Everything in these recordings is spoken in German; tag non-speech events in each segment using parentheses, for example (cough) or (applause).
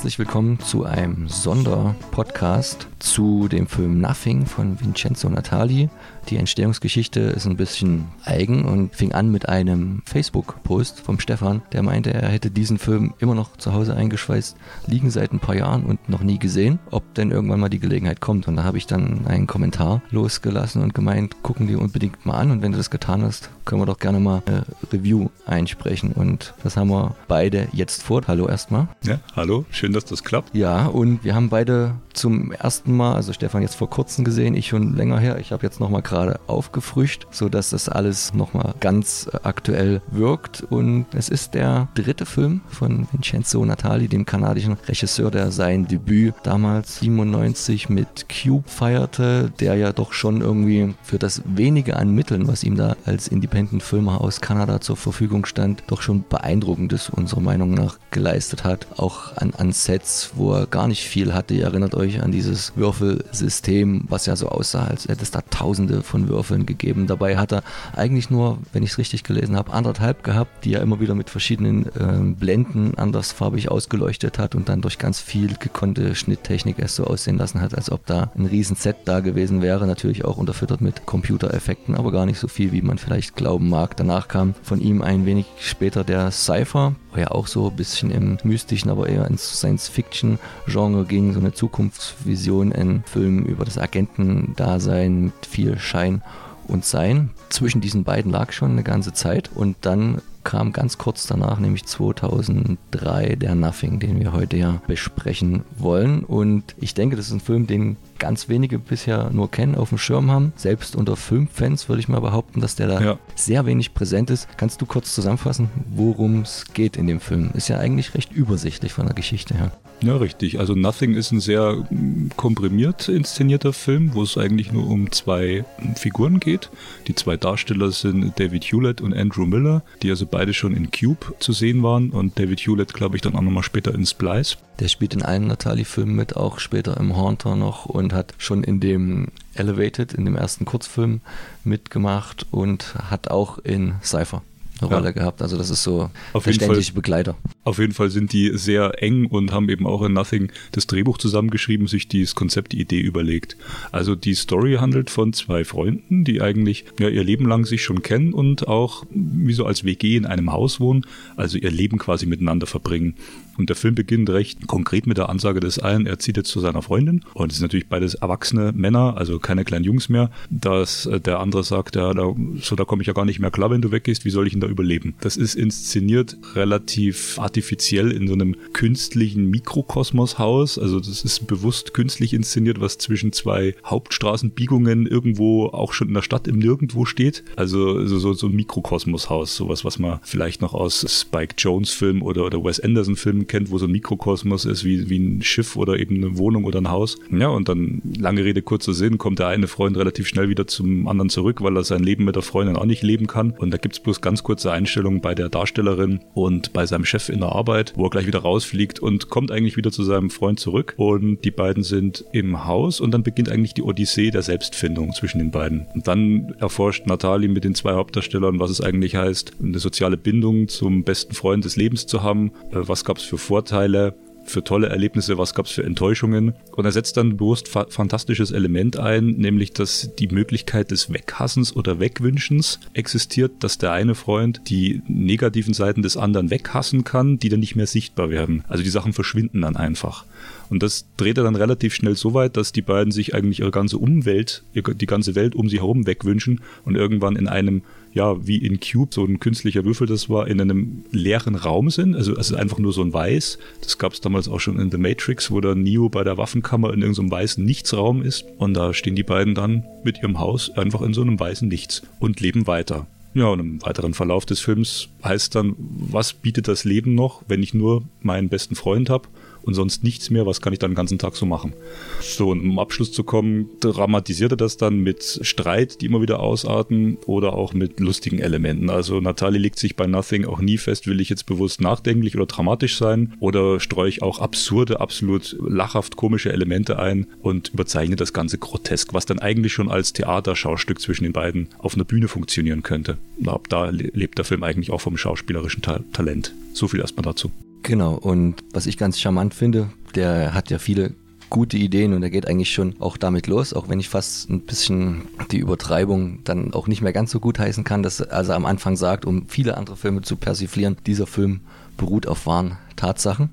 Herzlich willkommen zu einem Sonderpodcast zu dem Film Nothing von Vincenzo Natali. Die Entstehungsgeschichte ist ein bisschen eigen und fing an mit einem Facebook-Post vom Stefan, der meinte, er hätte diesen Film immer noch zu Hause eingeschweißt, liegen seit ein paar Jahren und noch nie gesehen, ob denn irgendwann mal die Gelegenheit kommt. Und da habe ich dann einen Kommentar losgelassen und gemeint, gucken die unbedingt mal an und wenn du das getan hast, können wir doch gerne mal eine Review einsprechen. Und das haben wir beide jetzt vor. Hallo erstmal. Ja, hallo, schön, dass das klappt. Ja, und wir haben beide zum ersten Mal, also Stefan jetzt vor kurzem gesehen, ich schon länger her. Ich habe jetzt nochmal gerade aufgefrischt, sodass das alles nochmal ganz äh, aktuell wirkt. Und es ist der dritte Film von Vincenzo Natali, dem kanadischen Regisseur, der sein Debüt damals 97 mit Cube feierte, der ja doch schon irgendwie für das wenige an Mitteln, was ihm da als Independent-Filmer aus Kanada zur Verfügung stand, doch schon beeindruckendes unserer Meinung nach geleistet hat. Auch an, an Sets, wo er gar nicht viel hatte. Ihr erinnert euch an dieses Würfelsystem, was ja so aussah, als hätte es da tausende von Würfeln gegeben. Dabei hat er eigentlich nur, wenn ich es richtig gelesen habe, anderthalb gehabt, die er immer wieder mit verschiedenen äh, Blenden andersfarbig ausgeleuchtet hat und dann durch ganz viel gekonnte Schnitttechnik es so aussehen lassen hat, als ob da ein riesen Set da gewesen wäre. Natürlich auch unterfüttert mit Computereffekten, aber gar nicht so viel, wie man vielleicht glauben mag. Danach kam von ihm ein wenig später der Cypher, ja auch so ein bisschen im mystischen, aber eher ins Science-Fiction-Genre ging, so eine Zukunftsvision, ein Film über das Agentendasein mit viel Schein und Sein. Zwischen diesen beiden lag schon eine ganze Zeit und dann kam ganz kurz danach, nämlich 2003, der Nothing, den wir heute ja besprechen wollen. Und ich denke, das ist ein Film, den ganz wenige bisher nur kennen, auf dem Schirm haben. Selbst unter Filmfans würde ich mal behaupten, dass der da ja. sehr wenig präsent ist. Kannst du kurz zusammenfassen, worum es geht in dem Film? Ist ja eigentlich recht übersichtlich von der Geschichte her. Ja, richtig. Also Nothing ist ein sehr mm, komprimiert inszenierter Film, wo es eigentlich nur um zwei Figuren geht. Die zwei Darsteller sind David Hewlett und Andrew Miller, die also beide schon in Cube zu sehen waren und David Hewlett, glaube ich, dann auch nochmal später in Splice. Der spielt in allen Natalie-Filmen mit, auch später im Haunter noch und hat schon in dem Elevated, in dem ersten Kurzfilm mitgemacht und hat auch in Cypher eine ja. Rolle gehabt. Also das ist so auf der ständige Begleiter. Auf jeden Fall sind die sehr eng und haben eben auch in Nothing das Drehbuch zusammengeschrieben, sich dieses Konzept, die Idee überlegt. Also die Story handelt von zwei Freunden, die eigentlich ja, ihr Leben lang sich schon kennen und auch wie so als WG in einem Haus wohnen, also ihr Leben quasi miteinander verbringen. Und der Film beginnt recht konkret mit der Ansage des einen, er zieht jetzt zu seiner Freundin. Und es sind natürlich beides erwachsene Männer, also keine kleinen Jungs mehr, dass äh, der andere sagt, ja, da, so da komme ich ja gar nicht mehr klar, wenn du weggehst, wie soll ich denn da überleben? Das ist inszeniert relativ artifiziell in so einem künstlichen Mikrokosmoshaus. Also das ist bewusst künstlich inszeniert, was zwischen zwei Hauptstraßenbiegungen irgendwo auch schon in der Stadt im Nirgendwo steht. Also so, so, ein Mikrokosmoshaus, sowas, was man vielleicht noch aus Spike Jones Film oder, oder Wes Anderson Film kennt, wo so ein Mikrokosmos ist, wie, wie ein Schiff oder eben eine Wohnung oder ein Haus. Ja, und dann, lange Rede, kurzer Sinn, kommt der eine Freund relativ schnell wieder zum anderen zurück, weil er sein Leben mit der Freundin auch nicht leben kann. Und da gibt es bloß ganz kurze Einstellungen bei der Darstellerin und bei seinem Chef in der Arbeit, wo er gleich wieder rausfliegt und kommt eigentlich wieder zu seinem Freund zurück. Und die beiden sind im Haus und dann beginnt eigentlich die Odyssee der Selbstfindung zwischen den beiden. Und dann erforscht Natalie mit den zwei Hauptdarstellern, was es eigentlich heißt, eine soziale Bindung zum besten Freund des Lebens zu haben. Äh, was gab es für Vorteile, für tolle Erlebnisse, was gab es für Enttäuschungen. Und er setzt dann bewusst fa fantastisches Element ein, nämlich dass die Möglichkeit des Weghassens oder Wegwünschens existiert, dass der eine Freund die negativen Seiten des anderen weghassen kann, die dann nicht mehr sichtbar werden. Also die Sachen verschwinden dann einfach. Und das dreht er dann relativ schnell so weit, dass die beiden sich eigentlich ihre ganze Umwelt, die ganze Welt um sie herum wegwünschen und irgendwann in einem ja, wie in Cube, so ein künstlicher Würfel das war, in einem leeren Raum sind. Also es ist einfach nur so ein Weiß. Das gab es damals auch schon in The Matrix, wo der Neo bei der Waffenkammer in irgendeinem weißen Nichtsraum ist. Und da stehen die beiden dann mit ihrem Haus einfach in so einem weißen Nichts und leben weiter. Ja, und im weiteren Verlauf des Films heißt dann, was bietet das Leben noch, wenn ich nur meinen besten Freund habe und sonst nichts mehr, was kann ich dann den ganzen Tag so machen? So, und um Abschluss zu kommen, dramatisiert er das dann mit Streit, die immer wieder ausarten oder auch mit lustigen Elementen. Also Natalie legt sich bei Nothing auch nie fest, will ich jetzt bewusst nachdenklich oder dramatisch sein oder streue ich auch absurde, absolut lachhaft komische Elemente ein und überzeichne das Ganze grotesk, was dann eigentlich schon als Theaterschaustück zwischen den beiden auf einer Bühne funktionieren könnte. Ab da lebt der Film eigentlich auch vom schauspielerischen Ta Talent. So viel erstmal dazu. Genau, und was ich ganz charmant finde, der hat ja viele gute Ideen und er geht eigentlich schon auch damit los, auch wenn ich fast ein bisschen die Übertreibung dann auch nicht mehr ganz so gut heißen kann, dass er also am Anfang sagt, um viele andere Filme zu persiflieren, dieser Film beruht auf wahren Tatsachen.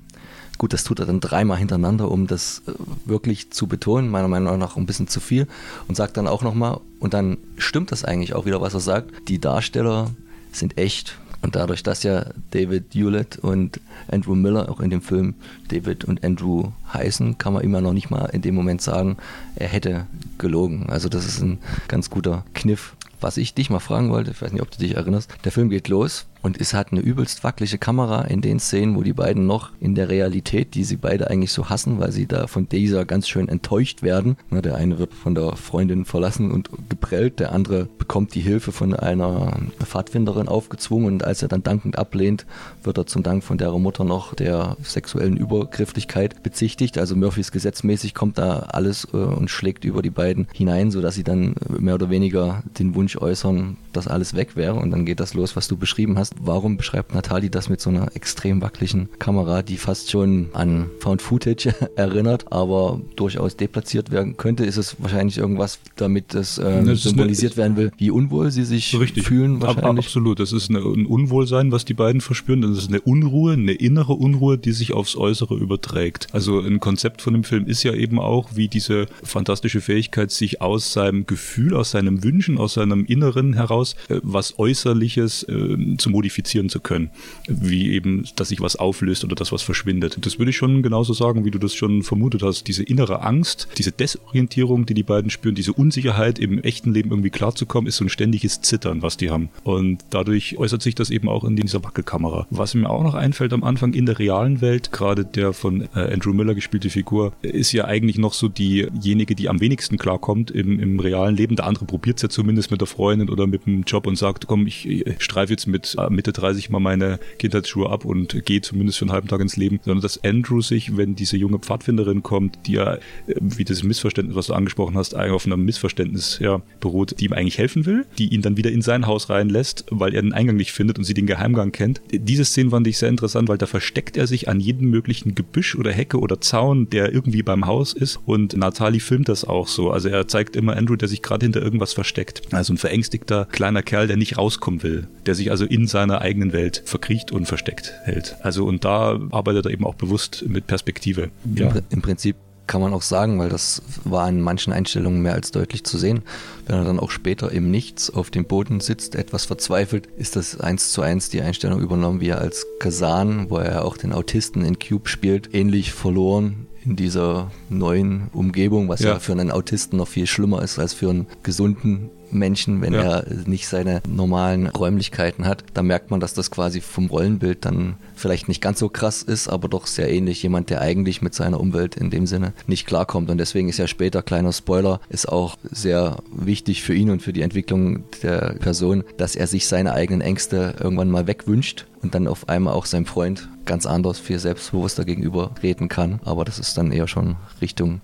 Gut, das tut er dann dreimal hintereinander, um das äh, wirklich zu betonen, meiner Meinung nach ein bisschen zu viel und sagt dann auch nochmal, und dann stimmt das eigentlich auch wieder, was er sagt, die Darsteller sind echt und dadurch, dass ja David Hewlett und Andrew Miller auch in dem Film David und Andrew heißen, kann man immer noch nicht mal in dem Moment sagen, er hätte gelogen. Also das ist ein ganz guter Kniff. Was ich dich mal fragen wollte, ich weiß nicht, ob du dich erinnerst, der Film geht los und es hat eine übelst wackelige Kamera in den Szenen, wo die beiden noch in der Realität, die sie beide eigentlich so hassen, weil sie da von dieser ganz schön enttäuscht werden. Der eine wird von der Freundin verlassen und geprellt, der andere bekommt die Hilfe von einer Pfadfinderin aufgezwungen und als er dann dankend ablehnt, wird er zum Dank von der Mutter noch der sexuellen Übergrifflichkeit bezichtigt. Also Murphys gesetzmäßig kommt da alles äh, und schlägt über die beiden hinein, sodass sie dann mehr oder weniger den Wunsch äußern, dass alles weg wäre und dann geht das los, was du beschrieben hast warum beschreibt Nathalie das mit so einer extrem wackeligen Kamera, die fast schon an Found Footage (laughs) erinnert, aber durchaus deplatziert werden könnte? Ist es wahrscheinlich irgendwas, damit das, ähm, das symbolisiert eine, werden will, wie unwohl sie sich richtig. fühlen? Wahrscheinlich? absolut. Das ist eine, ein Unwohlsein, was die beiden verspüren. Das ist eine Unruhe, eine innere Unruhe, die sich aufs Äußere überträgt. Also ein Konzept von dem Film ist ja eben auch, wie diese fantastische Fähigkeit, sich aus seinem Gefühl, aus seinem Wünschen, aus seinem Inneren heraus äh, was Äußerliches äh, zu modifizieren zu können. Wie eben, dass sich was auflöst oder dass was verschwindet. Das würde ich schon genauso sagen, wie du das schon vermutet hast. Diese innere Angst, diese Desorientierung, die die beiden spüren, diese Unsicherheit im echten Leben irgendwie klarzukommen, ist so ein ständiges Zittern, was die haben. Und dadurch äußert sich das eben auch in dieser Wackelkamera. Was mir auch noch einfällt am Anfang in der realen Welt, gerade der von äh, Andrew Miller gespielte Figur, ist ja eigentlich noch so diejenige, die am wenigsten klarkommt im, im realen Leben. Der andere probiert es ja zumindest mit der Freundin oder mit dem Job und sagt, komm, ich, ich streife jetzt mit Mitte 30 mal meine Kindheitsschuhe ab und gehe zumindest für einen halben Tag ins Leben, sondern dass Andrew sich, wenn diese junge Pfadfinderin kommt, die ja, äh, wie das Missverständnis, was du angesprochen hast, auf einem Missverständnis ja, beruht, die ihm eigentlich helfen will, die ihn dann wieder in sein Haus reinlässt, weil er den Eingang nicht findet und sie den Geheimgang kennt. Diese Szene fand ich sehr interessant, weil da versteckt er sich an jedem möglichen Gebüsch oder Hecke oder Zaun, der irgendwie beim Haus ist und Nathalie filmt das auch so. Also er zeigt immer Andrew, der sich gerade hinter irgendwas versteckt. Also ein verängstigter kleiner Kerl, der nicht rauskommen will, der sich also in seiner eigenen Welt verkriecht und versteckt hält. Also und da arbeitet er eben auch bewusst mit Perspektive. Ja. Im Prinzip kann man auch sagen, weil das war in manchen Einstellungen mehr als deutlich zu sehen. Wenn er dann auch später im Nichts auf dem Boden sitzt, etwas verzweifelt, ist das eins zu eins die Einstellung übernommen, wie er als Kazan, wo er auch den Autisten in Cube spielt, ähnlich verloren in dieser neuen Umgebung, was ja. ja für einen Autisten noch viel schlimmer ist als für einen gesunden Menschen, wenn ja. er nicht seine normalen Räumlichkeiten hat. Da merkt man, dass das quasi vom Rollenbild dann vielleicht nicht ganz so krass ist, aber doch sehr ähnlich. Jemand, der eigentlich mit seiner Umwelt in dem Sinne nicht klarkommt. Und deswegen ist ja später, kleiner Spoiler, ist auch sehr wichtig für ihn und für die Entwicklung der Person, dass er sich seine eigenen Ängste irgendwann mal wegwünscht und dann auf einmal auch seinem Freund ganz anders, viel selbstbewusster gegenüber reden kann. Aber das ist dann eher schon Richtung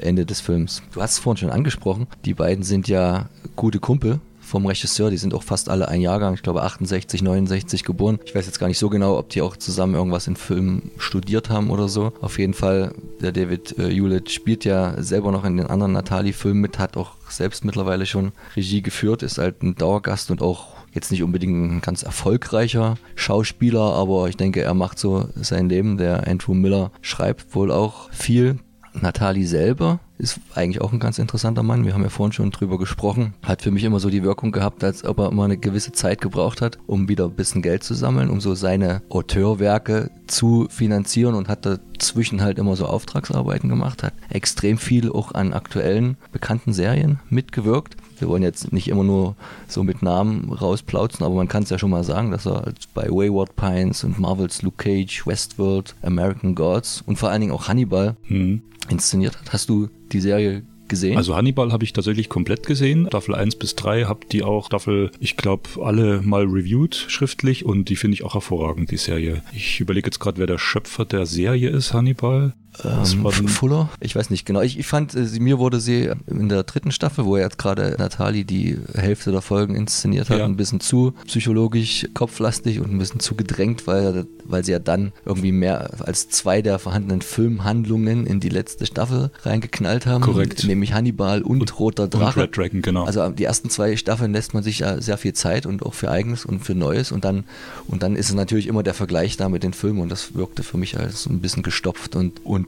Ende des Films. Du hast es vorhin schon angesprochen, die beiden sind ja gute Kumpel vom Regisseur, die sind auch fast alle ein Jahrgang, ich glaube 68, 69 geboren. Ich weiß jetzt gar nicht so genau, ob die auch zusammen irgendwas in Filmen studiert haben oder so. Auf jeden Fall, der David äh, Hewlett spielt ja selber noch in den anderen Natali-Filmen mit, hat auch selbst mittlerweile schon Regie geführt, ist halt ein Dauergast und auch jetzt nicht unbedingt ein ganz erfolgreicher Schauspieler, aber ich denke, er macht so sein Leben. Der Andrew Miller schreibt wohl auch viel. Nathalie selber ist eigentlich auch ein ganz interessanter Mann. Wir haben ja vorhin schon drüber gesprochen. Hat für mich immer so die Wirkung gehabt, als ob er immer eine gewisse Zeit gebraucht hat, um wieder ein bisschen Geld zu sammeln, um so seine Auteurwerke zu finanzieren und hat dazwischen halt immer so Auftragsarbeiten gemacht, hat extrem viel auch an aktuellen bekannten Serien mitgewirkt Wir wollen jetzt nicht immer nur so mit Namen rausplauzen, aber man kann es ja schon mal sagen, dass er bei Wayward Pines und Marvels Luke Cage, Westworld, American Gods und vor allen Dingen auch Hannibal Hm. inszeniert hat. Hast du die Serie gesehen? Also Hannibal habe ich tatsächlich komplett gesehen. Staffel 1 bis 3 habe die auch Staffel, ich glaube, alle mal reviewed schriftlich und die finde ich auch hervorragend, die Serie. Ich überlege jetzt gerade, wer der Schöpfer der Serie ist, Hannibal. Ähm, Fuller? Ich weiß nicht genau. Ich, ich fand, äh, sie, mir wurde sie in der dritten Staffel, wo jetzt gerade Nathalie die Hälfte der Folgen inszeniert hat, Ja. ein bisschen zu psychologisch kopflastig und ein bisschen zu gedrängt, weil, weil sie ja dann irgendwie mehr als zwei der vorhandenen Filmhandlungen in die letzte Staffel reingeknallt haben. Korrekt. Nämlich Hannibal und, Roter und Drache. Red Dragon, genau. Also die ersten zwei Staffeln lässt man sich ja sehr viel Zeit und auch für Eigenes und für Neues und dann und dann ist es natürlich immer der Vergleich da mit den Filmen und das wirkte für mich als ein bisschen gestopft und, und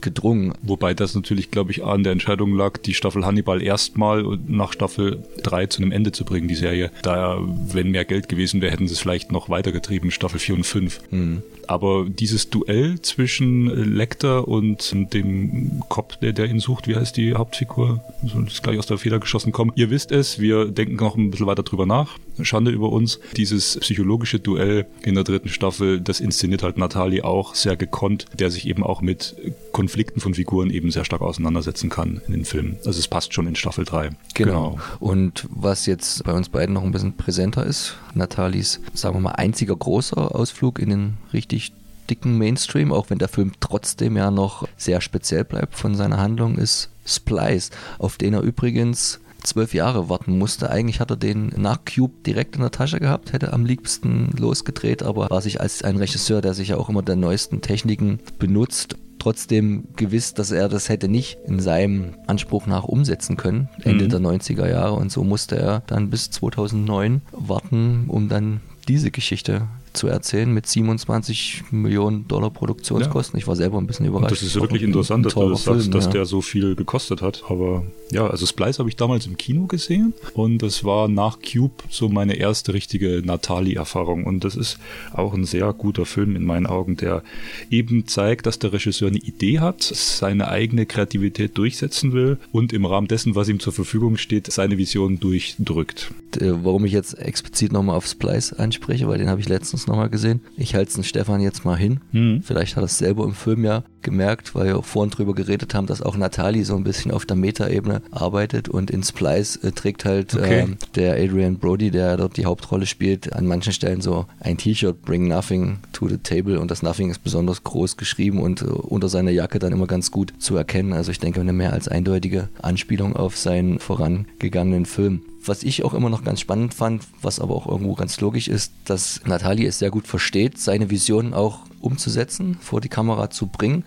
gedrungen. Wobei das natürlich, glaube ich, an der Entscheidung lag, die Staffel Hannibal erstmal nach Staffel 3 zu einem Ende zu bringen, die Serie. Da, wenn mehr Geld gewesen wäre, hätten sie es vielleicht noch weitergetrieben, Staffel 4 und 5. Aber dieses Duell zwischen Lecter und dem Cop, der, der ihn sucht, wie heißt die Hauptfigur? So ist gleich aus der Feder geschossen kommen. Ihr wisst es, wir denken noch ein bisschen weiter drüber nach. Schande über uns. Dieses psychologische Duell in der dritten Staffel, das inszeniert halt Natalie auch sehr gekonnt, der sich eben auch mit Konflikten von Figuren eben sehr stark auseinandersetzen kann in den Filmen. Also es passt schon in Staffel 3. Genau. Und was jetzt bei uns beiden noch ein bisschen präsenter ist, Nathalies, sagen wir mal, einziger großer Ausflug in den richtig dicken Mainstream, auch wenn der Film trotzdem ja noch sehr speziell bleibt von seiner Handlung, ist Splice, auf den er übrigens zwölf Jahre warten musste. Eigentlich hat er den nach Cube direkt in der Tasche gehabt, hätte am liebsten losgedreht, aber war sich als ein Regisseur, der sich ja auch immer der neuesten Techniken benutzt, trotzdem gewiss, dass er das hätte nicht in seinem Anspruch nach umsetzen können, Ende Mhm. der 90er Jahre. Und so musste er dann bis 2009 warten, um dann diese Geschichte zu erzählen mit 27 Millionen Dollar Produktionskosten. Ich war selber ein bisschen Und überrascht. das ist ja wirklich ein- interessant, ein dass du das sagst, Film, dass ja. der so viel gekostet hat. Aber ja, also Splice habe ich damals im Kino gesehen und das war nach Cube so meine erste richtige Natali-Erfahrung. Und das ist auch ein sehr guter Film in meinen Augen, der eben zeigt, dass der Regisseur eine Idee hat, seine eigene Kreativität durchsetzen will und im Rahmen dessen, was ihm zur Verfügung steht, seine Vision durchdrückt. warum ich jetzt explizit nochmal auf Splice anspreche, weil den habe ich letztens nochmal gesehen. Ich halte es den Stefan jetzt mal hin. Mhm. Vielleicht hat er es selber im Film ja gemerkt, weil wir vorhin drüber geredet haben, dass auch Nathalie so ein bisschen auf der Metaebene arbeitet und in Splice äh, trägt halt Okay. ähm, der Adrian Brody, der dort die Hauptrolle spielt, an manchen Stellen so ein T-Shirt, Bring Nothing to the Table und das Nothing ist besonders groß geschrieben und äh, unter seiner Jacke dann immer ganz gut zu erkennen. Also ich denke, eine mehr als eindeutige Anspielung auf seinen vorangegangenen Film. Was ich auch immer noch ganz spannend fand, was aber auch irgendwo ganz logisch ist, dass Natalie es sehr gut versteht, seine Visionen auch umzusetzen, vor die Kamera zu bringen.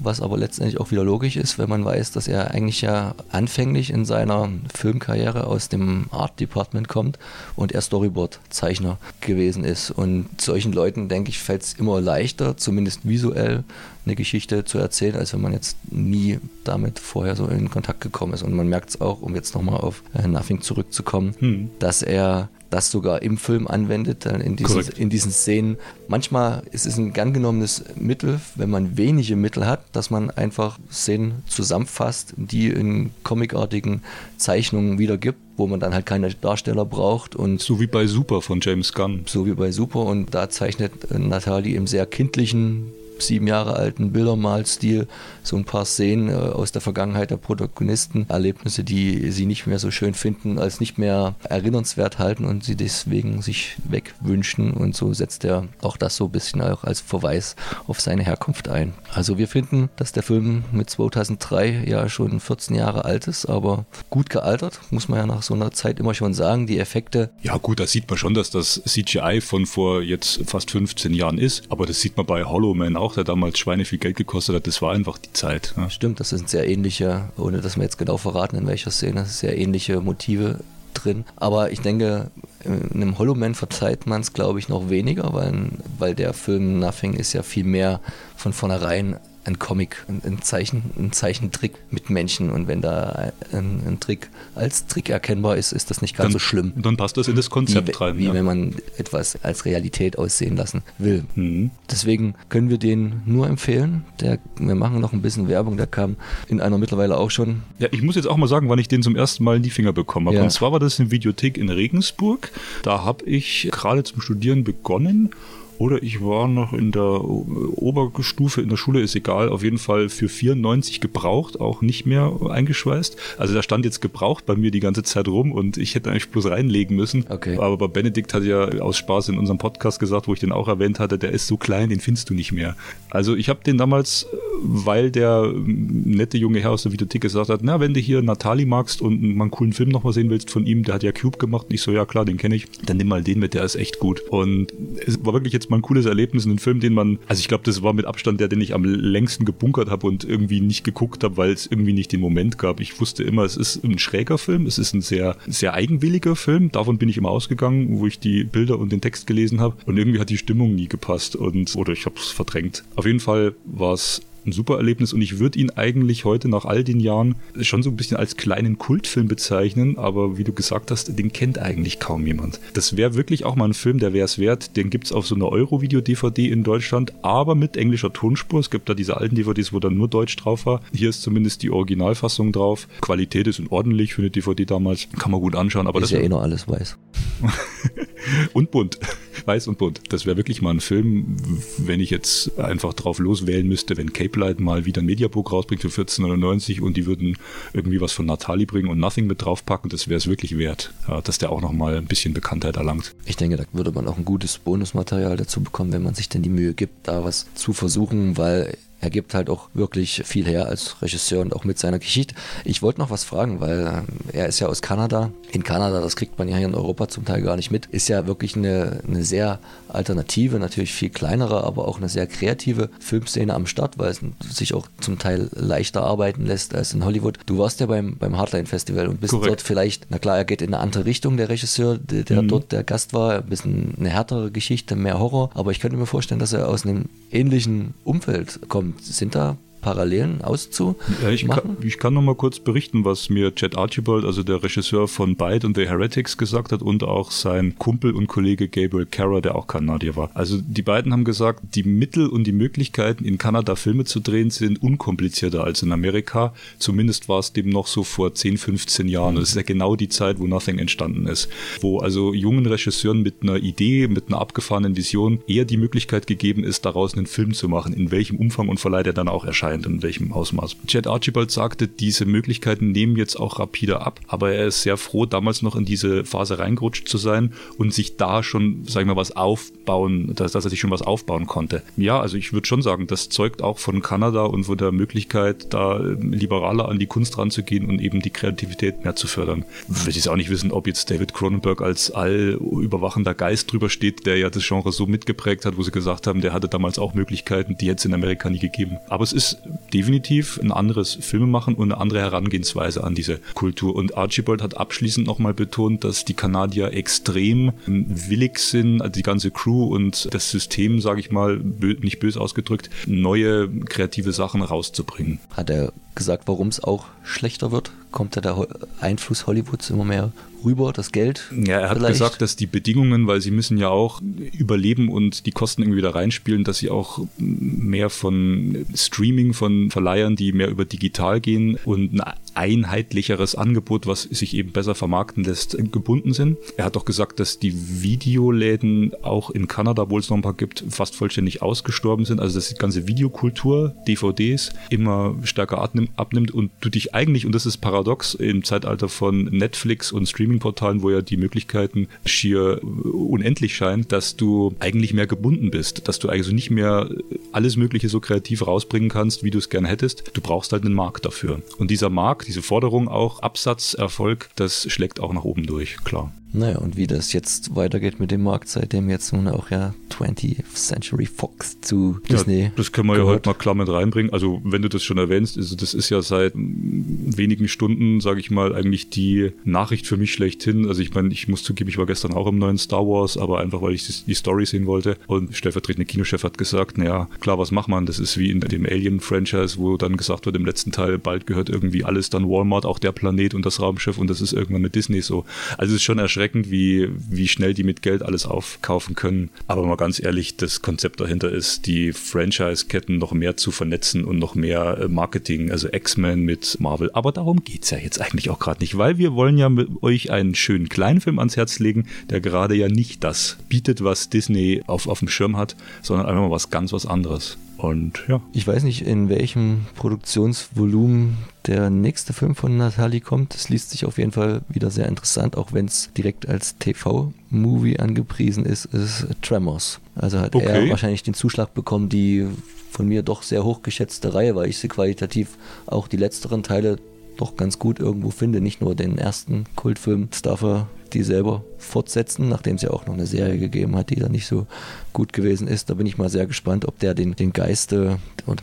Was aber letztendlich auch wieder logisch ist, wenn man weiß, dass er eigentlich ja anfänglich in seiner Filmkarriere aus dem Art Department kommt und er Storyboard-Zeichner gewesen ist. Und solchen Leuten, denke ich, fällt es immer leichter, zumindest visuell eine Geschichte zu erzählen, als wenn man jetzt nie damit vorher so in Kontakt gekommen ist. Und man merkt es auch, um jetzt nochmal auf äh, Nothing zurückzukommen, Hm. dass er das sogar im Film anwendet, dann in diesen, Korrekt. in diesen Szenen. Manchmal ist es ein gern genommenes Mittel, wenn man wenige Mittel hat, dass man einfach Szenen zusammenfasst, die in comicartigen Zeichnungen wiedergibt, wo man dann halt keine Darsteller braucht und So wie bei Super von James Gunn. so wie bei Super und da zeichnet Nathalie im sehr kindlichen sieben Jahre alten Bildermalstil so ein paar Szenen äh, aus der Vergangenheit der Protagonisten, Erlebnisse, die sie nicht mehr so schön finden, als nicht mehr erinnernswert halten und sie deswegen sich wegwünschen und so setzt er auch das so ein bisschen auch als Verweis auf seine Herkunft ein. Also wir finden, dass der Film mit 2003 ja schon 14 Jahre alt ist, aber gut gealtert, muss man ja nach so einer Zeit immer schon sagen. Die Effekte Ja gut, da sieht man schon, dass das CGI von vor jetzt fast 15 Jahren ist, aber das sieht man bei Hollow Man auch, der damals Schweine viel Geld gekostet hat, das war einfach die Zeit. Ne? Stimmt, das sind sehr ähnliche, ohne dass wir jetzt genau verraten, in welcher Szene, sehr ähnliche Motive drin. Aber ich denke, in einem Hollow Man verzeiht man es, glaube ich, noch weniger, weil, weil der Film Nothing ist ja viel mehr von vornherein ein Comic, ein, ein, Zeichen, ein Zeichentrick mit Menschen und wenn da ein, ein, Trick als Trick erkennbar ist, ist das nicht ganz dann, so schlimm. Dann passt das in das Konzept wie, rein. Wie ja. wenn man etwas als Realität aussehen lassen will. Mhm. Deswegen können wir den nur empfehlen. Der, wir machen noch ein bisschen Werbung, der kam in einer mittlerweile auch schon. Ja, ich muss jetzt auch mal sagen, wann ich den zum ersten Mal in die Finger bekommen habe. Ja. Und zwar war das in Videothek in Regensburg. Da habe ich gerade zum Studieren begonnen oder ich war noch in der Oberstufe in der Schule, ist egal, auf jeden Fall für 94 gebraucht, auch nicht mehr eingeschweißt. Also da stand jetzt gebraucht bei mir die ganze Zeit rum und ich hätte eigentlich bloß reinlegen müssen. Okay. Aber bei Benedikt hat ja aus Spaß in unserem Podcast gesagt, wo ich den auch erwähnt hatte, der ist so klein, den findest du nicht mehr. Also ich habe den damals, weil der nette junge Herr aus der Videothek gesagt hat, na, wenn du hier Natali magst und mal einen coolen Film nochmal sehen willst von ihm, der hat ja Cube gemacht. Und ich so, ja klar, den kenne ich. Dann nimm mal den mit, der ist echt gut. Und es war wirklich jetzt mal ein cooles Erlebnis, einen Film, den man, also ich glaube, das war mit Abstand der, den ich am längsten gebunkert habe und irgendwie nicht geguckt habe, weil es irgendwie nicht den Moment gab. Ich wusste immer, es ist ein schräger Film, es ist ein sehr, sehr eigenwilliger Film. Davon bin ich immer ausgegangen, wo ich die Bilder und den Text gelesen habe. Und irgendwie hat die Stimmung nie gepasst und oder ich habe es verdrängt. Auf jeden Fall war es ein super Erlebnis und ich würde ihn eigentlich heute nach all den Jahren schon so ein bisschen als kleinen Kultfilm bezeichnen, aber wie du gesagt hast, den kennt eigentlich kaum jemand. Das wäre wirklich auch mal ein Film, der wäre es wert. Den gibt es auf so einer Euro-Video-DVD in Deutschland, aber mit englischer Tonspur. Es gibt da diese alten DVDs, wo dann nur Deutsch drauf war. Hier ist zumindest die Originalfassung drauf. Qualität ist ordentlich für eine DVD damals. Kann man gut anschauen. Aber ist das ja eh noch alles weiß. (laughs) und bunt. Weiß und bunt. Das wäre wirklich mal ein Film, wenn ich jetzt einfach drauf loswählen müsste, wenn Cape Light mal wieder ein Mediabook rausbringt für 14,99 und die würden irgendwie was von Natali bringen und Nothing mit draufpacken, das wäre es wirklich wert, dass der auch nochmal ein bisschen Bekanntheit erlangt. Ich denke, da würde man auch ein gutes Bonusmaterial dazu bekommen, wenn man sich denn die Mühe gibt, da was zu versuchen, weil er gibt halt auch wirklich viel her als Regisseur und auch mit seiner Geschichte. Ich wollte noch was fragen, weil er ist ja aus Kanada. In Kanada, das kriegt man ja hier in Europa zum Teil gar nicht mit, ist ja wirklich eine, eine sehr alternative, natürlich viel kleinere, aber auch eine sehr kreative Filmszene am Start, weil es sich auch zum Teil leichter arbeiten lässt als in Hollywood. Du warst ja beim, beim Hardline Festival und bist Korrekt. dort vielleicht, na klar, er geht in eine andere Richtung, der Regisseur, der, der Mhm. dort der Gast war, ein bisschen eine härtere Geschichte, mehr Horror, aber ich könnte mir vorstellen, dass er aus einem ähnlichen Umfeld kommt. Sind da Parallelen auszumachen? Ja, ich, kann, ich kann noch mal kurz berichten, was mir Chad Archibald, also der Regisseur von Bite und The Heretics, gesagt hat und auch sein Kumpel und Kollege Gabriel Carra, der auch Kanadier war. Also die beiden haben gesagt, die Mittel und die Möglichkeiten in Kanada Filme zu drehen sind unkomplizierter als in Amerika. Zumindest war es dem noch so vor 10, 15 Jahren. Das ist ja genau die Zeit, wo Nothing entstanden ist. Wo also jungen Regisseuren mit einer Idee, mit einer abgefahrenen Vision eher die Möglichkeit gegeben ist, daraus einen Film zu machen, in welchem Umfang und Verleih der dann auch erscheint in welchem Ausmaß. Chad Archibald sagte, diese Möglichkeiten nehmen jetzt auch rapide ab, aber er ist sehr froh, damals noch in diese Phase reingerutscht zu sein und sich da schon, sag ich mal, was aufbauen, dass, dass er sich schon was aufbauen konnte. Ja, also ich würde schon sagen, das zeugt auch von Kanada und von der Möglichkeit, da liberaler an die Kunst ranzugehen und eben die Kreativität mehr zu fördern. Will ich jetzt auch nicht wissen, ob jetzt David Cronenberg als allüberwachender Geist drüber steht, der ja das Genre so mitgeprägt hat, wo sie gesagt haben, der hatte damals auch Möglichkeiten, die hätte es in Amerika nie gegeben. Aber es ist definitiv ein anderes Filmemachen und eine andere Herangehensweise an diese Kultur. Und Archibald hat abschließend nochmal betont, dass die Kanadier extrem willig sind, also die ganze Crew und das System, sage ich mal, nicht bös ausgedrückt, neue kreative Sachen rauszubringen. Hat er gesagt, warum es auch schlechter wird? Kommt da der Ho Einfluss Hollywoods immer mehr rüber, das Geld? Ja, er hat vielleicht? gesagt, dass die Bedingungen, weil sie müssen ja auch überleben und die Kosten irgendwie wieder reinspielen, dass sie auch mehr von Streaming, von Verleihern, die mehr über digital gehen und ein einheitlicheres Angebot, was sich eben besser vermarkten lässt, gebunden sind. Er hat auch gesagt, dass die Videoläden auch in Kanada, wo es noch ein paar gibt, fast vollständig ausgestorben sind. Also dass die ganze Videokultur, DVDs, immer stärker abnimmt und du dich eigentlich, und das ist paradox, im Zeitalter von Netflix und Streaming-Portalen, wo ja die Möglichkeiten schier unendlich scheinen, dass du eigentlich mehr gebunden bist, dass du also nicht mehr alles Mögliche so kreativ rausbringen kannst, wie du es gerne hättest. Du brauchst halt einen Markt dafür. Und dieser Markt, diese Forderung auch, Absatz, Erfolg, das schlägt auch nach oben durch, klar. Naja, und wie das jetzt weitergeht mit dem Markt, seitdem jetzt nun auch ja 20th Century Fox zu Disney. Ja, das können wir ja gehört. heute mal klar mit reinbringen. Also, wenn du das schon erwähnst, also das ist ja seit wenigen Stunden, sage ich mal, eigentlich die Nachricht für mich schlechthin. Also ich meine, ich muss zugeben, ich war gestern auch im neuen Star Wars, aber einfach, weil ich die Story sehen wollte. Und stellvertretende Kinochef hat gesagt, naja, klar, was macht man? Das ist wie in dem Alien-Franchise, wo dann gesagt wird, im letzten Teil, bald gehört irgendwie alles dann Walmart, auch der Planet und das Raumschiff und das ist irgendwann mit Disney so. Also es ist schon erschreckend, wie, wie schnell die mit Geld alles aufkaufen können. Aber mal ganz ehrlich, das Konzept dahinter ist, die Franchise-Ketten noch mehr zu vernetzen und noch mehr äh, Marketing, also X-Men mit Marvel. Aber darum geht es ja jetzt eigentlich auch gerade nicht, weil wir wollen ja mit euch einen schönen kleinen Film ans Herz legen, der gerade ja nicht das bietet, was Disney auf, auf dem Schirm hat, sondern einfach mal was ganz was anderes. Und ja. Ich weiß nicht, in welchem Produktionsvolumen der nächste Film von Natalie kommt. Es liest sich auf jeden Fall wieder sehr interessant, auch wenn es direkt als TV-Movie angepriesen ist, ist Tremors. Also hat okay. er wahrscheinlich den Zuschlag bekommen, die von mir doch sehr hochgeschätzte Reihe, weil ich sie qualitativ auch die letzteren Teile doch ganz gut irgendwo finde. Nicht nur den ersten Kultfilm, das darf er die selber fortsetzen, nachdem es ja auch noch eine Serie gegeben hat, die da nicht so gut gewesen ist. Da bin ich mal sehr gespannt, ob der den, den Geist oder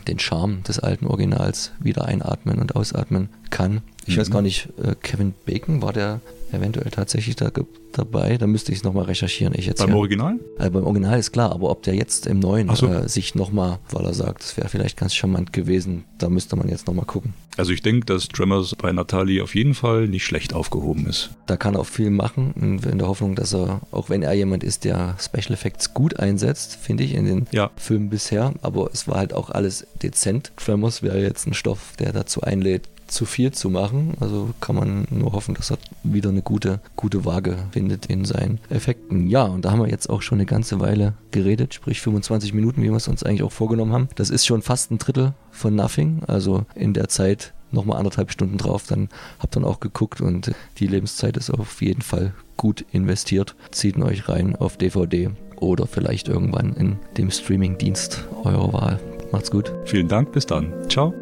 den Charme des alten Originals wieder einatmen und ausatmen kann. Ich mhm. weiß gar nicht, äh, Kevin Bacon war der eventuell tatsächlich da dabei. Da müsste ich es nochmal recherchieren. Ich jetzt beim ja, Original? Also beim Original ist klar, aber ob der jetzt im neuen so. äh, sich nochmal, weil er sagt, das wäre vielleicht ganz charmant gewesen, da müsste man jetzt nochmal gucken. Also ich denke, dass Tremors bei Natalie auf jeden Fall nicht schlecht aufgehoben ist. Da kann er auch viel machen, in der Hoffnung, dass er, auch wenn er jemand ist, der Special Effects gut einsetzt, finde ich, in den ja. Filmen bisher, aber es war halt auch alles dezent. Tremors wäre jetzt ein Stoff, der dazu einlädt, zu viel zu machen. Also kann man nur hoffen, dass er wieder eine gute, gute Waage findet in seinen Effekten. Ja, und da haben wir jetzt auch schon eine ganze Weile geredet, sprich 25 Minuten, wie wir es uns eigentlich auch vorgenommen haben. Das ist schon fast ein Drittel von Nothing. Also in der Zeit nochmal anderthalb Stunden drauf, dann habt dann auch geguckt und die Lebenszeit ist auf jeden Fall gut investiert. Zieht ihn euch rein auf DVD oder vielleicht irgendwann in dem Streamingdienst eurer Wahl. Macht's gut. Vielen Dank, bis dann. Ciao.